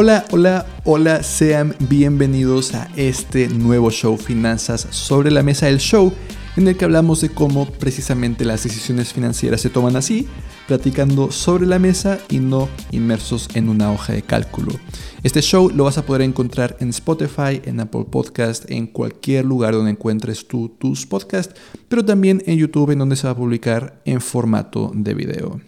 Hola, hola, hola, sean bienvenidos a este nuevo show Finanzas sobre la mesa, el show en el que hablamos de cómo precisamente las decisiones financieras se toman así, platicando sobre la mesa y no inmersos en una hoja de cálculo. Este show lo vas a poder encontrar en Spotify, en Apple Podcast, en cualquier lugar donde encuentres tú tus podcasts, pero también en YouTube en donde se va a publicar en formato de video.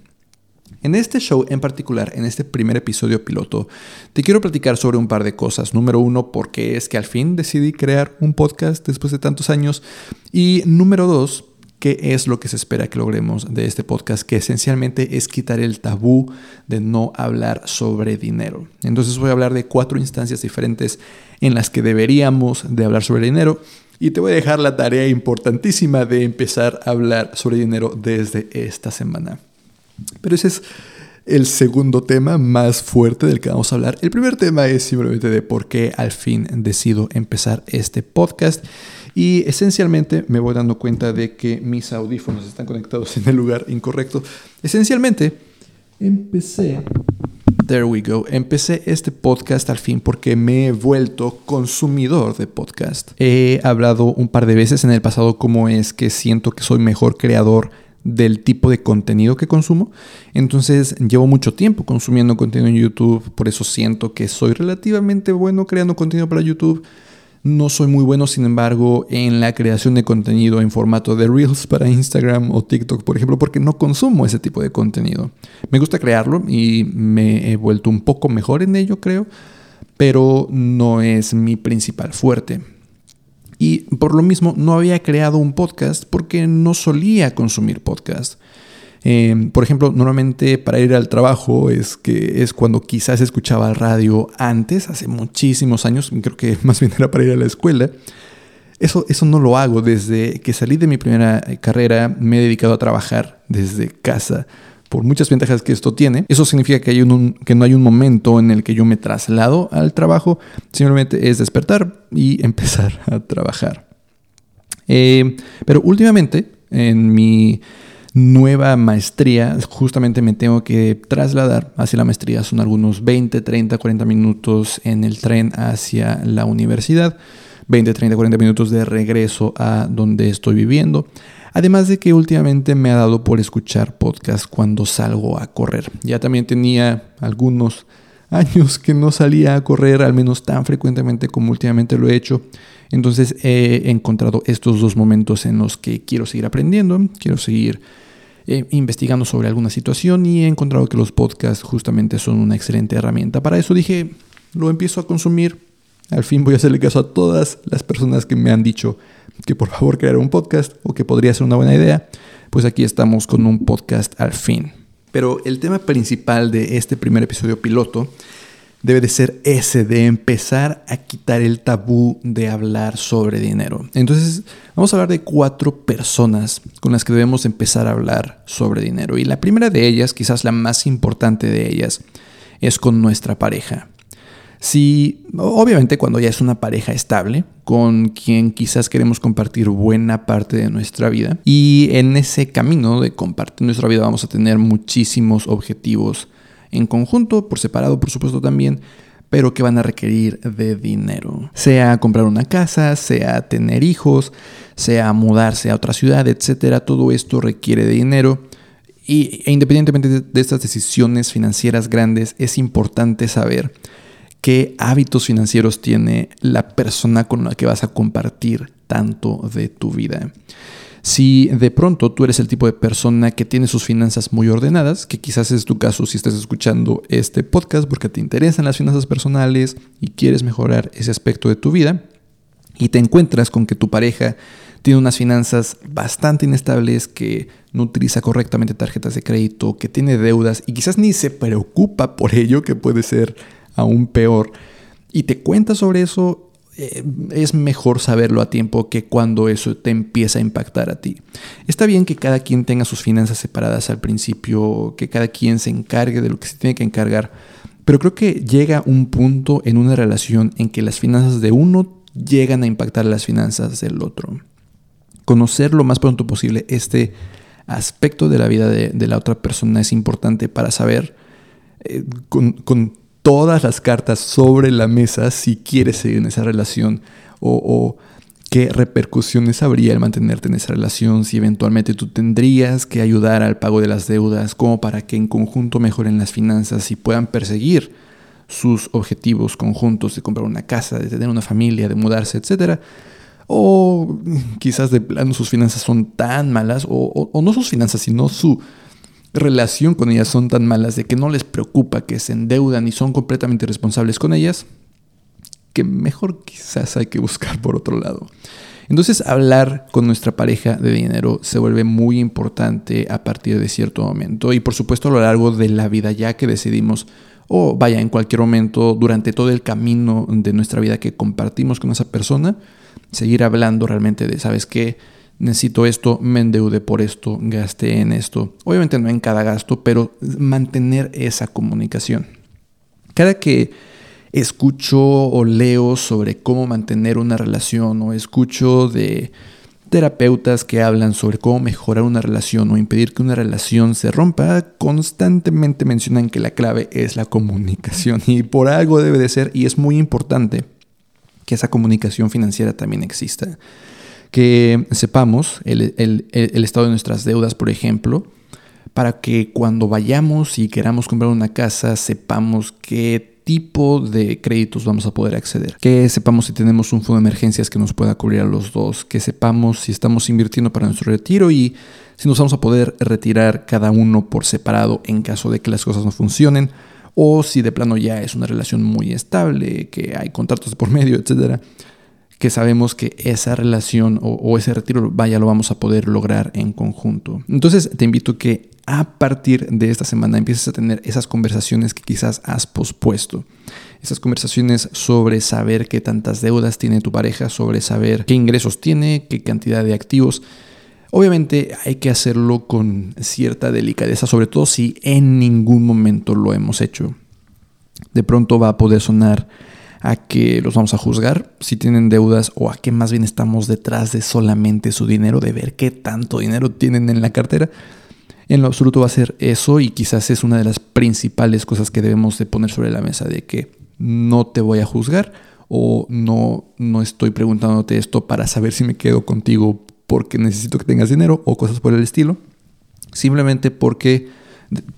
En este show en particular, en este primer episodio piloto, te quiero platicar sobre un par de cosas. Número uno, por qué es que al fin decidí crear un podcast después de tantos años. Y número dos, qué es lo que se espera que logremos de este podcast, que esencialmente es quitar el tabú de no hablar sobre dinero. Entonces voy a hablar de cuatro instancias diferentes en las que deberíamos de hablar sobre dinero. Y te voy a dejar la tarea importantísima de empezar a hablar sobre dinero desde esta semana. Pero ese es el segundo tema más fuerte del que vamos a hablar. El primer tema es simplemente de por qué al fin decido empezar este podcast. Y esencialmente me voy dando cuenta de que mis audífonos están conectados en el lugar incorrecto. Esencialmente, empecé... There we go. Empecé este podcast al fin porque me he vuelto consumidor de podcast. He hablado un par de veces en el pasado cómo es que siento que soy mejor creador del tipo de contenido que consumo. Entonces llevo mucho tiempo consumiendo contenido en YouTube, por eso siento que soy relativamente bueno creando contenido para YouTube. No soy muy bueno, sin embargo, en la creación de contenido en formato de Reels para Instagram o TikTok, por ejemplo, porque no consumo ese tipo de contenido. Me gusta crearlo y me he vuelto un poco mejor en ello, creo, pero no es mi principal fuerte. Y por lo mismo no había creado un podcast porque no solía consumir podcast. Eh, por ejemplo, normalmente para ir al trabajo es que es cuando quizás escuchaba radio antes, hace muchísimos años, creo que más bien era para ir a la escuela. Eso, eso no lo hago. Desde que salí de mi primera carrera me he dedicado a trabajar desde casa por muchas ventajas que esto tiene. Eso significa que, hay un, que no hay un momento en el que yo me traslado al trabajo, simplemente es despertar y empezar a trabajar. Eh, pero últimamente, en mi nueva maestría, justamente me tengo que trasladar hacia la maestría. Son algunos 20, 30, 40 minutos en el tren hacia la universidad. 20, 30, 40 minutos de regreso a donde estoy viviendo. Además de que últimamente me ha dado por escuchar podcast cuando salgo a correr. Ya también tenía algunos años que no salía a correr, al menos tan frecuentemente como últimamente lo he hecho. Entonces he encontrado estos dos momentos en los que quiero seguir aprendiendo, quiero seguir eh, investigando sobre alguna situación y he encontrado que los podcasts justamente son una excelente herramienta. Para eso dije, lo empiezo a consumir. Al fin voy a hacerle caso a todas las personas que me han dicho que por favor creara un podcast o que podría ser una buena idea, pues aquí estamos con un podcast al fin. Pero el tema principal de este primer episodio piloto debe de ser ese, de empezar a quitar el tabú de hablar sobre dinero. Entonces, vamos a hablar de cuatro personas con las que debemos empezar a hablar sobre dinero. Y la primera de ellas, quizás la más importante de ellas, es con nuestra pareja. Si, obviamente, cuando ya es una pareja estable, con quien quizás queremos compartir buena parte de nuestra vida, y en ese camino de compartir nuestra vida vamos a tener muchísimos objetivos en conjunto, por separado, por supuesto también, pero que van a requerir de dinero. Sea comprar una casa, sea tener hijos, sea mudarse a otra ciudad, etcétera, todo esto requiere de dinero. Y, e independientemente de estas decisiones financieras grandes, es importante saber qué hábitos financieros tiene la persona con la que vas a compartir tanto de tu vida. Si de pronto tú eres el tipo de persona que tiene sus finanzas muy ordenadas, que quizás es tu caso si estás escuchando este podcast porque te interesan las finanzas personales y quieres mejorar ese aspecto de tu vida, y te encuentras con que tu pareja tiene unas finanzas bastante inestables, que no utiliza correctamente tarjetas de crédito, que tiene deudas y quizás ni se preocupa por ello, que puede ser aún peor, y te cuentas sobre eso, eh, es mejor saberlo a tiempo que cuando eso te empieza a impactar a ti. Está bien que cada quien tenga sus finanzas separadas al principio, que cada quien se encargue de lo que se tiene que encargar, pero creo que llega un punto en una relación en que las finanzas de uno llegan a impactar las finanzas del otro. Conocer lo más pronto posible este aspecto de la vida de, la otra persona es importante para saber eh, con, todas las cartas sobre la mesa si quieres seguir en esa relación o, qué repercusiones habría el mantenerte en esa relación, si eventualmente tú tendrías que ayudar al pago de las deudas, como para que en conjunto mejoren las finanzas y puedan perseguir sus objetivos conjuntos de comprar una casa, de tener una familia, de mudarse, etc. O quizás de plano sus finanzas son tan malas, o, o no sus finanzas, sino su relación con ellas son tan malas de que no les preocupa que se endeudan y son completamente responsables con ellas, que mejor quizás hay que buscar por otro lado. Entonces hablar con nuestra pareja de dinero se vuelve muy importante a partir de cierto momento y por supuesto a lo largo de la vida ya que decidimos o vaya en cualquier momento durante todo el camino de nuestra vida que compartimos con esa persona, seguir hablando realmente de, ¿sabes qué? Necesito esto, me endeude por esto, gasté en esto. Obviamente no en cada gasto, pero mantener esa comunicación. Cada que escucho o leo sobre cómo mantener una relación o escucho de terapeutas que hablan sobre cómo mejorar una relación o impedir que una relación se rompa, constantemente mencionan que la clave es la comunicación y por algo debe de ser y es muy importante que esa comunicación financiera también exista que sepamos el, estado de nuestras deudas, por ejemplo, para que cuando vayamos y queramos comprar una casa sepamos qué tipo de créditos vamos a poder acceder, que sepamos si tenemos un fondo de emergencias que nos pueda cubrir a los dos, que sepamos si estamos invirtiendo para nuestro retiro y si nos vamos a poder retirar cada uno por separado en caso de que las cosas no funcionen o si de plano ya es una relación muy estable, que hay contratos por medio, etcétera que sabemos que esa relación o, ese retiro, vaya, lo vamos a poder lograr en conjunto. Entonces te invito que a partir de esta semana empieces a tener esas conversaciones que quizás has pospuesto. Esas conversaciones sobre saber qué tantas deudas tiene tu pareja, sobre saber qué ingresos tiene, qué cantidad de activos. Obviamente hay que hacerlo con cierta delicadeza, sobre todo si en ningún momento lo hemos hecho. De pronto va a poder sonar a que los vamos a juzgar si tienen deudas o a que más bien estamos detrás de solamente su dinero, de ver qué tanto dinero tienen en la cartera. En lo absoluto va a ser eso y quizás es una de las principales cosas que debemos de poner sobre la mesa de que no te voy a juzgar o no, no estoy preguntándote esto para saber si me quedo contigo porque necesito que tengas dinero o cosas por el estilo. Simplemente porque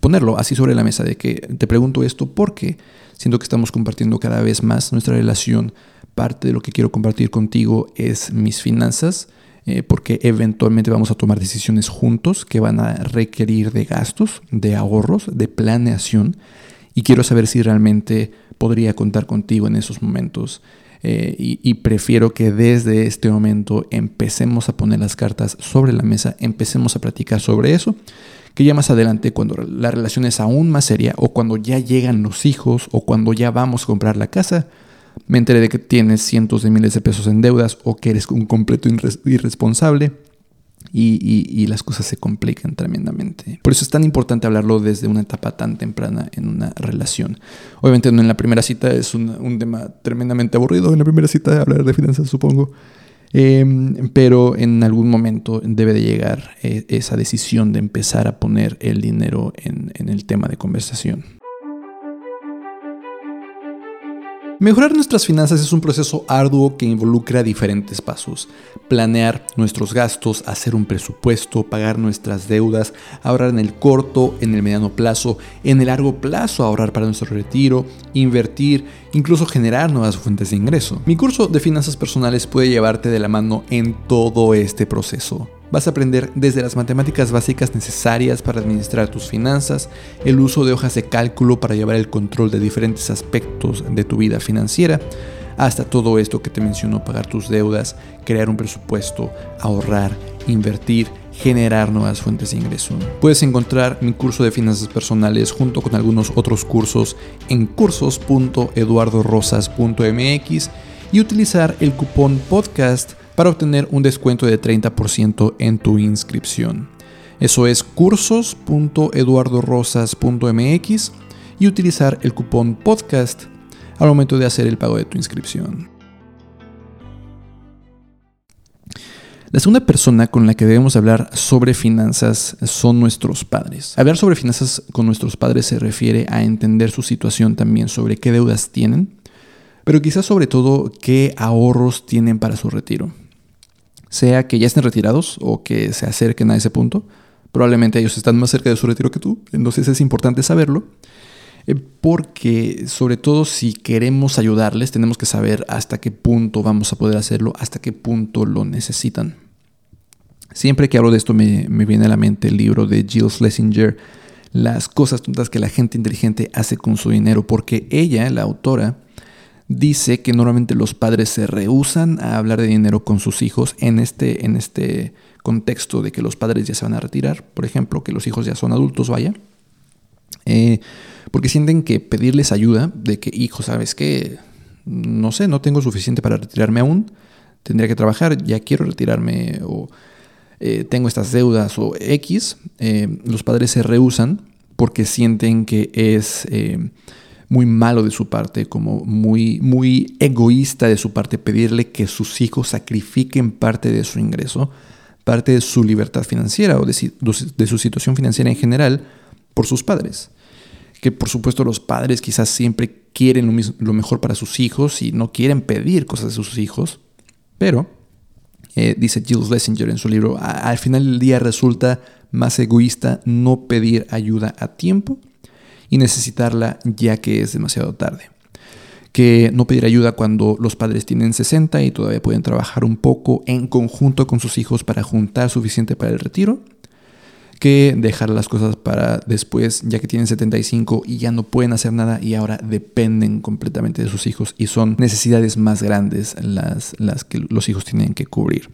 ponerlo así sobre la mesa de que te pregunto esto porque siento que estamos compartiendo cada vez más nuestra relación. Parte de lo que quiero compartir contigo es mis finanzas, eh, porque eventualmente vamos a tomar decisiones juntos que van a requerir de gastos, de ahorros, de planeación. Y quiero saber si realmente podría contar contigo en esos momentos. Eh, y, prefiero que desde este momento empecemos a poner las cartas sobre la mesa, empecemos a platicar sobre eso que ya más adelante, cuando la relación es aún más seria, o cuando ya llegan los hijos, o cuando ya vamos a comprar la casa, me enteré de que tienes cientos de miles de pesos en deudas o que eres un completo irresponsable. Y, las cosas se complican tremendamente. Por eso es tan importante hablarlo desde una etapa tan temprana en una relación. Obviamente no en la primera cita es un, un tema tremendamente aburrido, en la primera cita hablar de finanzas supongo, Em, pero en algún momento debe de llegar eh, esa decisión de empezar a poner el dinero en el tema de conversación. Mejorar nuestras finanzas es un proceso arduo que involucra diferentes pasos. Planear nuestros gastos, hacer un presupuesto, pagar nuestras deudas, ahorrar en el corto, en el mediano plazo, en el largo plazo ahorrar para nuestro retiro, invertir, incluso generar nuevas fuentes de ingreso. Mi curso de finanzas personales puede llevarte de la mano en todo este proceso. Vas a aprender desde las matemáticas básicas necesarias para administrar tus finanzas, el uso de hojas de cálculo para llevar el control de diferentes aspectos de tu vida financiera, hasta todo esto que te menciono, pagar tus deudas, crear un presupuesto, ahorrar, invertir, generar nuevas fuentes de ingreso. Puedes encontrar mi curso de finanzas personales junto con algunos otros cursos en cursos.eduardorosas.mx y utilizar el cupón podcast para obtener un descuento de 30% en tu inscripción. Eso es cursos.eduardorosas.mx y utilizar el cupón podcast al momento de hacer el pago de tu inscripción. La segunda persona con la que debemos hablar sobre finanzas son nuestros padres. Hablar sobre finanzas con nuestros padres se refiere a entender su situación también sobre qué deudas tienen, pero quizás sobre todo qué ahorros tienen para su retiro. Sea que ya estén retirados o que se acerquen a ese punto, probablemente ellos están más cerca de su retiro que tú, entonces es importante saberlo. Eh, porque sobre todo si queremos ayudarles tenemos que saber hasta qué punto vamos a poder hacerlo, hasta qué punto lo necesitan. Siempre que hablo de esto me, viene a la mente el libro de Jill Schlesinger, Las cosas tontas que la gente inteligente hace con su dinero, porque ella, la autora, dice que normalmente los padres se rehusan a hablar de dinero con sus hijos en este, en este contexto de que los padres ya se van a retirar, por ejemplo, que los hijos ya son adultos, vaya. Eh, porque sienten que pedirles ayuda, de que, hijo, ¿sabes qué? No sé, no tengo suficiente para retirarme aún, tendría que trabajar, ya quiero retirarme o eh, tengo estas deudas o X, eh, los padres se rehusan porque sienten que es muy malo de su parte, como muy, muy egoísta de su parte pedirle que sus hijos sacrifiquen parte de su ingreso, parte de su libertad financiera o de, su situación financiera en general por sus padres. Que por supuesto los padres quizás siempre quieren lo, lo mejor para sus hijos y no quieren pedir cosas de sus hijos, pero eh, dice Jill Schlesinger en su libro, al final del día resulta más egoísta no pedir ayuda a tiempo y necesitarla ya que es demasiado tarde. Que no pedir ayuda cuando los padres tienen 60 y todavía pueden trabajar un poco en conjunto con sus hijos para juntar suficiente para el retiro que dejar las cosas para después, ya que tienen 75 y ya no pueden hacer nada y ahora dependen completamente de sus hijos y son necesidades más grandes las, las que los hijos tienen que cubrir.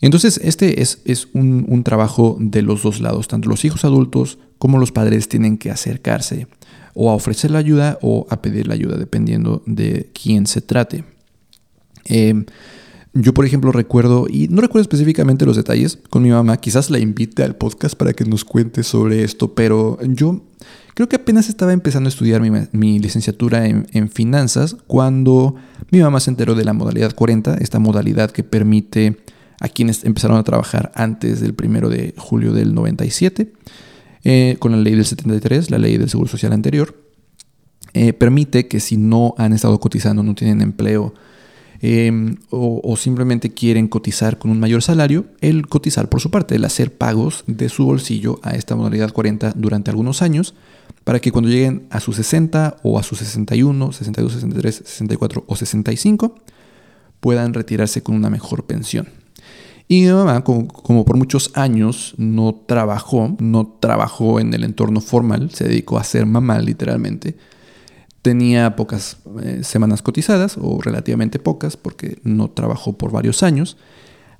Entonces, este es, es un, un, trabajo de los dos lados, tanto los hijos adultos como los padres tienen que acercarse o a ofrecer la ayuda o a pedir la ayuda, dependiendo de quién se trate. Eh, yo, por ejemplo, recuerdo, y no recuerdo específicamente los detalles con mi mamá, quizás la invite al podcast para que nos cuente sobre esto, pero yo creo que apenas estaba empezando a estudiar mi, licenciatura en, finanzas cuando mi mamá se enteró de la modalidad 40, esta modalidad que permite a quienes empezaron a trabajar antes del primero de julio del 97, eh, con la ley del 73, la ley del Seguro Social anterior, eh, permite que si no han estado cotizando, no tienen empleo, Em, o, simplemente quieren cotizar con un mayor salario, el cotizar por su parte, el hacer pagos de su bolsillo a esta modalidad 40 durante algunos años, para que cuando lleguen a sus 60 o a sus 61, 62, 63, 64 o 65, puedan retirarse con una mejor pensión. Y mi mamá, como, por muchos años no trabajó, no trabajó en el entorno formal, se dedicó a ser mamá literalmente, tenía pocas eh, semanas cotizadas o relativamente pocas porque no trabajó por varios años.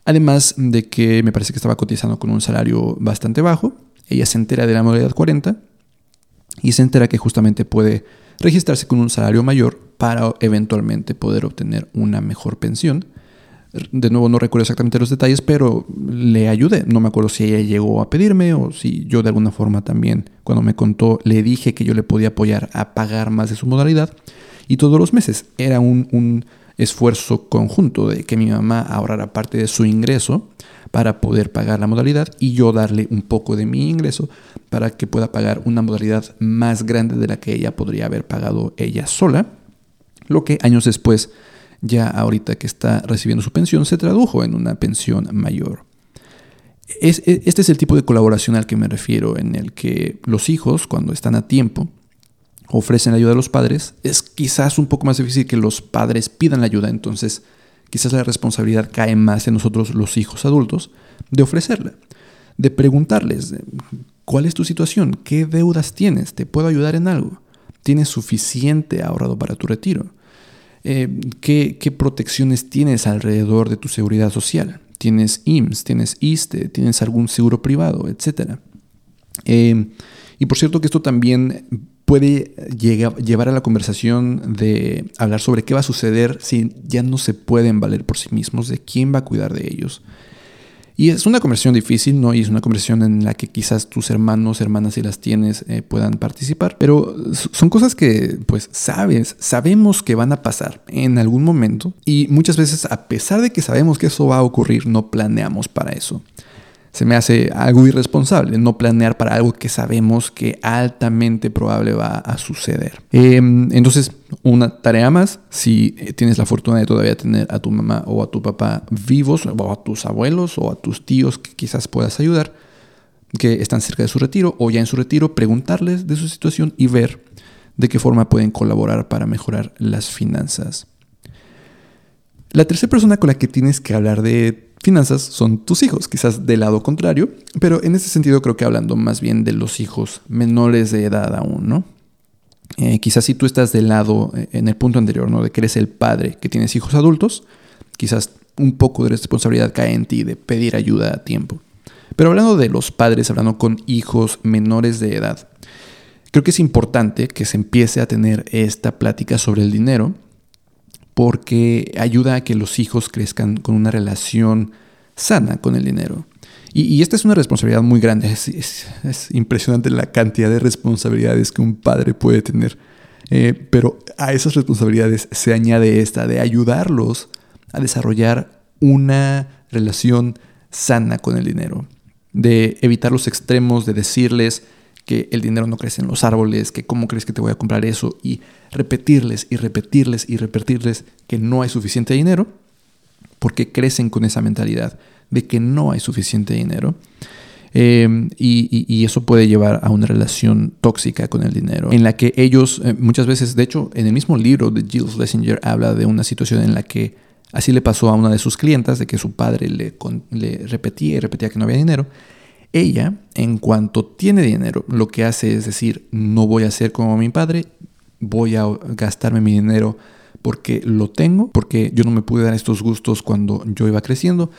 Además de que me parece que estaba cotizando con un salario bastante bajo. Ella se entera de la modalidad 40 y se entera que justamente puede registrarse con un salario mayor para eventualmente poder obtener una mejor pensión. De nuevo no recuerdo exactamente los detalles, pero le ayudé. No me acuerdo si ella llegó a pedirme o si yo de alguna forma también, cuando me contó, le dije que yo le podía apoyar a pagar más de su modalidad. Y todos los meses era un, un esfuerzo conjunto de que mi mamá ahorrara parte de su ingreso para poder pagar la modalidad y yo darle un poco de mi ingreso para que pueda pagar una modalidad más grande de la que ella podría haber pagado ella sola, lo que años después ya ahorita que está recibiendo su pensión, se tradujo en una pensión mayor. E, este es el tipo de colaboración al que me refiero, en el que los hijos, cuando están a tiempo, ofrecen la ayuda a los padres. Es quizás un poco más difícil que los padres pidan la ayuda, entonces quizás la responsabilidad cae más en nosotros los hijos adultos de ofrecerla, de preguntarles, ¿cuál es tu situación? ¿Qué deudas tienes? ¿Te puedo ayudar en algo? ¿Tienes suficiente ahorrado para tu retiro? Eh, ¿qué, protecciones tienes alrededor de tu seguridad social. Tienes IMSS, tienes ISTE, tienes algún seguro privado, etc. Eh, y por cierto que esto también puede llevar a la conversación de hablar sobre qué va a suceder si ya no se pueden valer por sí mismos, de quién va a cuidar de ellos. Y es una conversación difícil, ¿no? Y es una conversación en la que quizás tus hermanos, hermanas, si las tienes, eh, puedan participar. Pero son cosas que, pues, sabes, sabemos que van a pasar en algún momento. Y muchas veces, a pesar de que sabemos que eso va a ocurrir, no planeamos para eso se me hace algo irresponsable no planear para algo que sabemos que altamente probable va a suceder. Em, entonces, una tarea más, si eh, tienes la fortuna de todavía tener a tu mamá o a tu papá vivos, o a tus abuelos o a tus tíos que quizás puedas ayudar, que están cerca de su retiro o ya en su retiro, preguntarles de su situación y ver de qué forma pueden colaborar para mejorar las finanzas. La tercera persona con la que tienes que hablar de finanzas son tus hijos, quizás del lado contrario, pero en ese sentido creo que hablando más bien de los hijos menores de edad aún, ¿no? Eh, quizás si tú estás del lado, eh, en el punto anterior, ¿no? De que eres el padre que tienes hijos adultos, quizás un poco de responsabilidad cae en ti de pedir ayuda a tiempo. Pero hablando de los padres, hablando con hijos menores de edad, creo que es importante que se empiece a tener esta plática sobre el dinero porque ayuda a que los hijos crezcan con una relación sana con el dinero. Y, esta es una responsabilidad muy grande. Es, impresionante la cantidad de responsabilidades que un padre puede tener. Eh, pero a esas responsabilidades se añade esta de ayudarlos a desarrollar una relación sana con el dinero. De evitar los extremos, de decirles, que el dinero no crece en los árboles, que cómo crees que te voy a comprar eso, y repetirles y repetirles y repetirles que no hay suficiente dinero, porque crecen con esa mentalidad de que no hay suficiente dinero. Em, y, eso puede llevar a una relación tóxica con el dinero, en la que ellos eh, muchas veces, de hecho, en el mismo libro de Jill Schlesinger habla de una situación en la que así le pasó a una de sus clientas, de que su padre le, le repetía y repetía que no había dinero, ella, en cuanto tiene dinero, lo que hace es decir, no voy a ser como mi padre, voy a gastarme mi dinero porque lo tengo, porque yo no me pude dar estos gustos cuando yo iba creciendo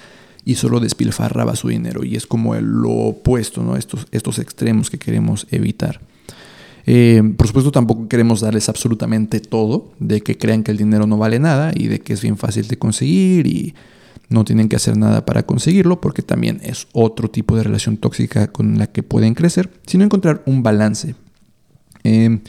y solo despilfarraba su dinero. Y es como lo opuesto, ¿no? Estos, estos extremos que queremos evitar. Eh, por supuesto, tampoco queremos darles absolutamente todo, de que crean que el dinero no vale nada y de que es bien fácil de conseguir y no tienen que hacer nada para conseguirlo porque también es otro tipo de relación tóxica con la que pueden crecer, sino encontrar un balance. Em,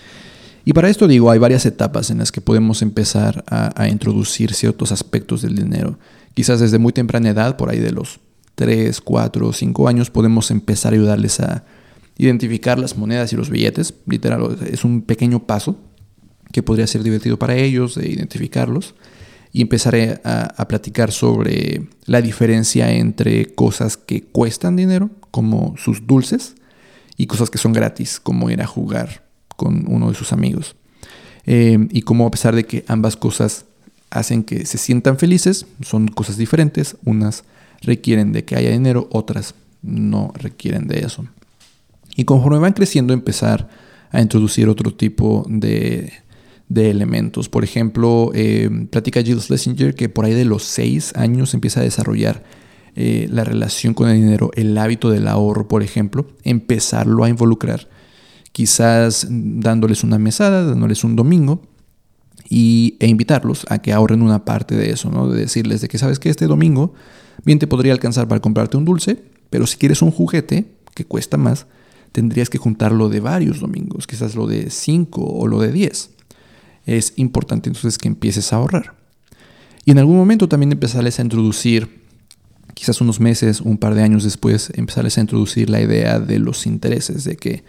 y para esto digo, hay varias etapas en las que podemos empezar a, a, introducir ciertos aspectos del dinero. Quizás desde muy temprana edad, por ahí de los 3, 4, 5 años, podemos empezar a ayudarles a identificar las monedas y los billetes. Literal, es un pequeño paso que podría ser divertido para ellos de identificarlos y empezaré a, platicar sobre la diferencia entre cosas que cuestan dinero, como sus dulces, y cosas que son gratis, como ir a jugar con uno de sus amigos. Eh, y como a pesar de que ambas cosas hacen que se sientan felices, son cosas diferentes, unas requieren de que haya dinero, otras no requieren de eso. Y conforme van creciendo, empezar a introducir otro tipo de de elementos. Por ejemplo, eh, platica Jill Schlesinger que por ahí de los seis años empieza a desarrollar eh, la relación con el dinero, el hábito del ahorro, por ejemplo, empezarlo a involucrar. Quizás dándoles una mesada, dándoles un domingo y, e invitarlos a que ahorren una parte de eso, ¿no? De decirles de que sabes que este domingo bien te podría alcanzar para comprarte un dulce, pero si quieres un juguete que cuesta más, tendrías que juntarlo de varios domingos, quizás lo de cinco o lo de diez es importante entonces que empieces a ahorrar. Y en algún momento también empezarles a introducir, quizás unos meses, un par de años después, empezarles a introducir la idea de los intereses, de que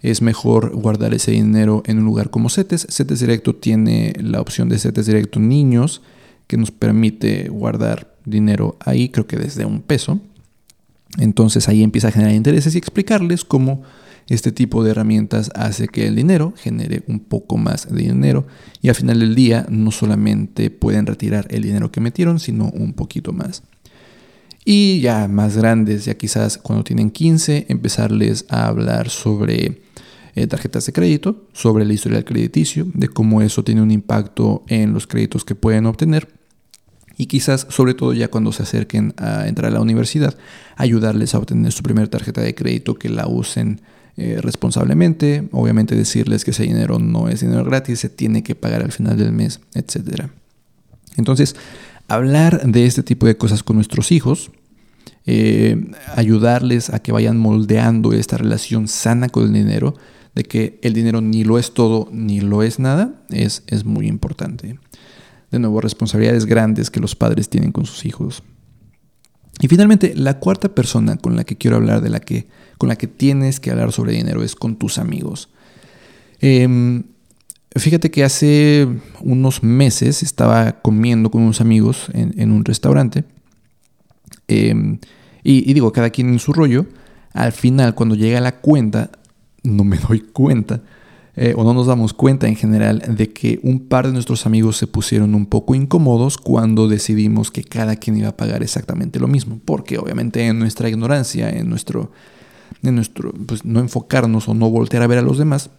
es mejor guardar ese dinero en un lugar como CETES. CETES Directo tiene la opción de CETES Directo Niños, que nos permite guardar dinero ahí, creo que desde un peso. Entonces ahí empieza a generar intereses y explicarles cómo este tipo de herramientas hace que el dinero genere un poco más de dinero y al final del día no solamente pueden retirar el dinero que metieron, sino un poquito más. Y ya más grandes, ya quizás cuando tienen 15, empezarles a hablar sobre eh, tarjetas de crédito, sobre la historia del crediticio, de cómo eso tiene un impacto en los créditos que pueden obtener. Y quizás, sobre todo ya cuando se acerquen a entrar a la universidad, ayudarles a obtener su primera tarjeta de crédito, que la usen eh, responsablemente, obviamente decirles que ese dinero no es dinero gratis, se tiene que pagar al final del mes, etc. Entonces, hablar de este tipo de cosas con nuestros hijos eh, ayudarles a que vayan moldeando esta relación sana con el dinero, de que el dinero ni lo es todo ni lo es nada, es, es muy importante. De nuevo, responsabilidades grandes que los padres tienen con sus hijos. Y finalmente, la cuarta persona con la que quiero hablar, de la que, con la que tienes que hablar sobre dinero, es con tus amigos. Em, fíjate que hace unos meses estaba comiendo con unos amigos en, un restaurante. Em, y, y, digo, cada quien en su rollo. Al final, cuando llega la cuenta, no me doy cuenta eh, o no nos damos cuenta en general de que un par de nuestros amigos se pusieron un poco incómodos cuando decidimos que cada quien iba a pagar exactamente lo mismo, porque obviamente en nuestra ignorancia, en nuestro, en nuestro pues no enfocarnos o no voltear a ver a los demás,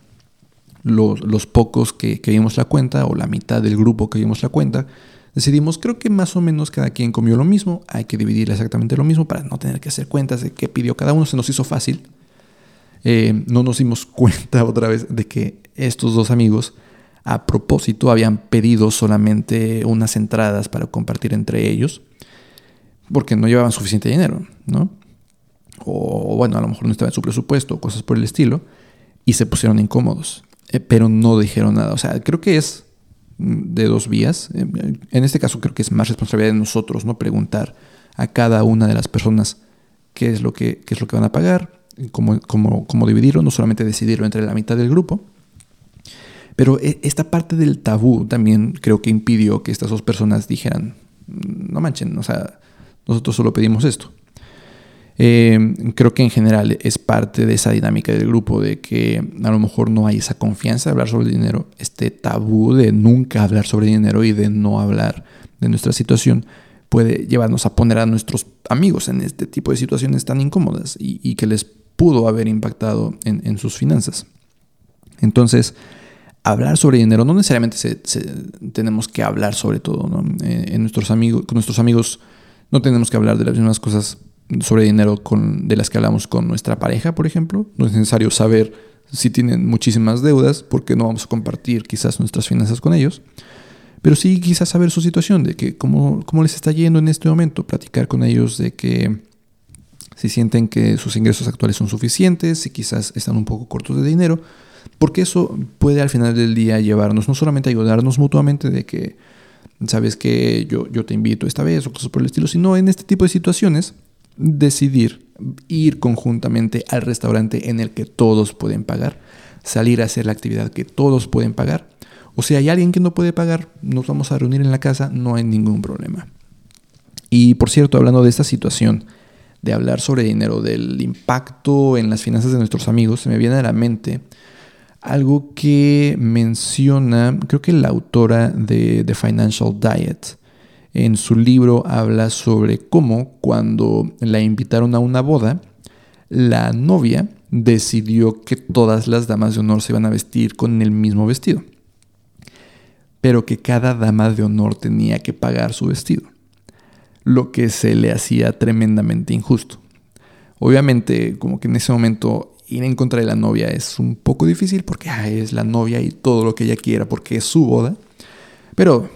los, los pocos que, que vimos la cuenta o la mitad del grupo que vimos la cuenta, decidimos creo que más o menos cada quien comió lo mismo, hay que dividir exactamente lo mismo para no tener que hacer cuentas de qué pidió cada uno, se nos hizo fácil eh, no nos dimos cuenta otra vez de que estos dos amigos a propósito habían pedido solamente unas entradas para compartir entre ellos porque no llevaban suficiente dinero, ¿no? O bueno, a lo mejor no estaba en su presupuesto, cosas por el estilo, y se pusieron incómodos, eh, pero no dijeron nada. O sea, creo que es de dos vías. Eh, en este caso creo que es más responsabilidad de nosotros, ¿no? Preguntar a cada una de las personas qué es lo que, qué es lo que van a pagar, cómo, dividirlo, no solamente decidirlo entre la mitad del grupo. Pero e, esta parte del tabú también creo que impidió que estas dos personas dijeran, no manchen, o sea, nosotros solo pedimos esto. Eh, creo que en general es parte de esa dinámica del grupo, de que a lo mejor no hay esa confianza de hablar sobre dinero, este tabú de nunca hablar sobre dinero y de no hablar de nuestra situación, puede llevarnos a poner a nuestros amigos en este tipo de situaciones tan incómodas y que les pudo haber impactado en, sus finanzas. Entonces, hablar sobre dinero, no necesariamente tenemos que hablar sobre todo. Eh, en nuestros amigos, con nuestros amigos no tenemos que hablar de las mismas cosas sobre dinero con, de las que hablamos con nuestra pareja, por ejemplo. No es necesario saber si tienen muchísimas deudas porque no vamos a compartir quizás nuestras finanzas con ellos. Pero sí quizás saber su situación, de que cómo, cómo les está yendo en este momento, platicar con ellos de que si sienten que sus ingresos actuales son suficientes, si quizás están un poco cortos de dinero, porque eso puede al final del día llevarnos no solamente ayudarnos mutuamente de que, sabes que yo, yo te invito esta vez o cosas por el estilo, sino en este tipo de situaciones decidir ir conjuntamente al restaurante en el que todos pueden pagar, salir a hacer la actividad que todos pueden pagar, o si hay alguien que no puede pagar, nos vamos a reunir en la casa, no hay ningún problema. Y por cierto, hablando de esta situación, de hablar sobre dinero, del impacto en las finanzas de nuestros amigos, se me viene a la mente algo que menciona, creo que la autora de The Financial Diet, en su libro habla sobre cómo cuando la invitaron a una boda, la novia decidió que todas las damas de honor se iban a vestir con el mismo vestido, pero que cada dama de honor tenía que pagar su vestido lo que se le hacía tremendamente injusto. Obviamente, como que en ese momento ir en contra de la novia es un poco difícil porque es la novia y todo lo que ella quiera porque es su boda. Pero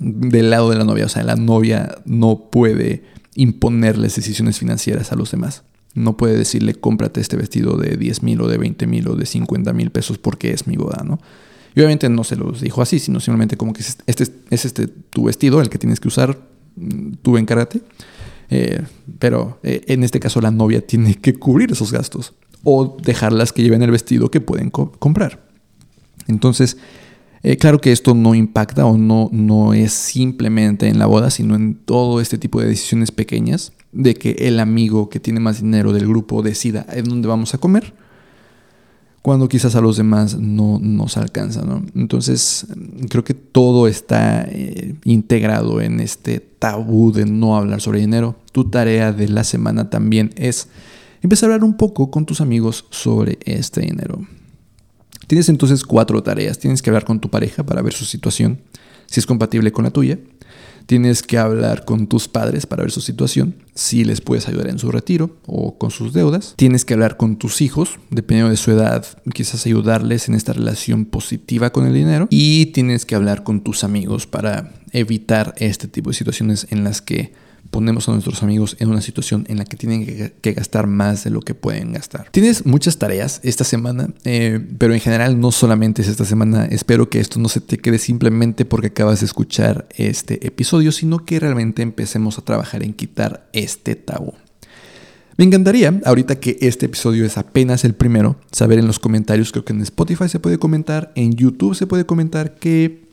del lado de la novia, o sea, la novia no puede imponerles decisiones financieras a los demás. No puede decirle cómprate este vestido de 10 mil o de 20 mil o de 50 mil pesos porque es mi boda, ¿no? Y obviamente no se los dijo así, sino simplemente como que este, es este tu vestido, el que tienes que usar tuve en karate. Eh, pero eh, en este caso la novia tiene que cubrir esos gastos o dejarlas que lleven el vestido que pueden comprar. Entonces, eh, claro que esto no impacta o no, no es simplemente en la boda, sino en todo este tipo de decisiones pequeñas de que el amigo que tiene más dinero del grupo decida en dónde vamos a comer cuando quizás a los demás no nos alcanza. ¿no? Entonces, creo que todo está eh, integrado en este tabú de no hablar sobre dinero. Tu tarea de la semana también es empezar a hablar un poco con tus amigos sobre este dinero. Tienes entonces cuatro tareas. Tienes que hablar con tu pareja para ver su situación, si es compatible con la tuya. Tienes que hablar con tus padres para ver su situación, si les puedes ayudar en su retiro o con sus deudas. Tienes que hablar con tus hijos, dependiendo de su edad, quizás ayudarles en esta relación positiva con el dinero. Y tienes que hablar con tus amigos para evitar este tipo de situaciones en las que ponemos a nuestros amigos en una situación en la que tienen que, gastar más de lo que pueden gastar. Tienes muchas tareas esta semana, eh, pero en general no solamente es esta semana. Espero que esto no se te quede simplemente porque acabas de escuchar este episodio, sino que realmente empecemos a trabajar en quitar este tabú. Me encantaría, ahorita que este episodio es apenas el primero, saber en los comentarios, creo que en Spotify se puede comentar, en YouTube se puede comentar, que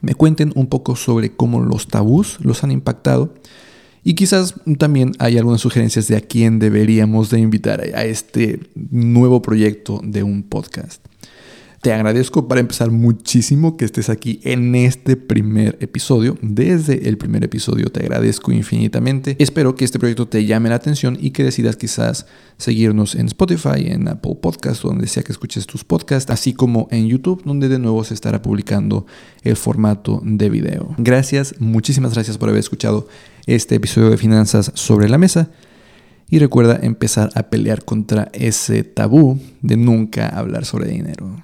me cuenten un poco sobre cómo los tabús los han impactado y quizás también hay algunas sugerencias de a quién deberíamos de invitar a este nuevo proyecto de un podcast. Te agradezco para empezar muchísimo que estés aquí en este primer episodio. Desde el primer episodio te agradezco infinitamente. Espero que este proyecto te llame la atención y que decidas quizás seguirnos en Spotify, en Apple Podcasts, donde sea que escuches tus podcasts, así como en YouTube, donde de nuevo se estará publicando el formato de video. Gracias, muchísimas gracias por haber escuchado este episodio de Finanzas sobre la Mesa. Y recuerda empezar a pelear contra ese tabú de nunca hablar sobre dinero.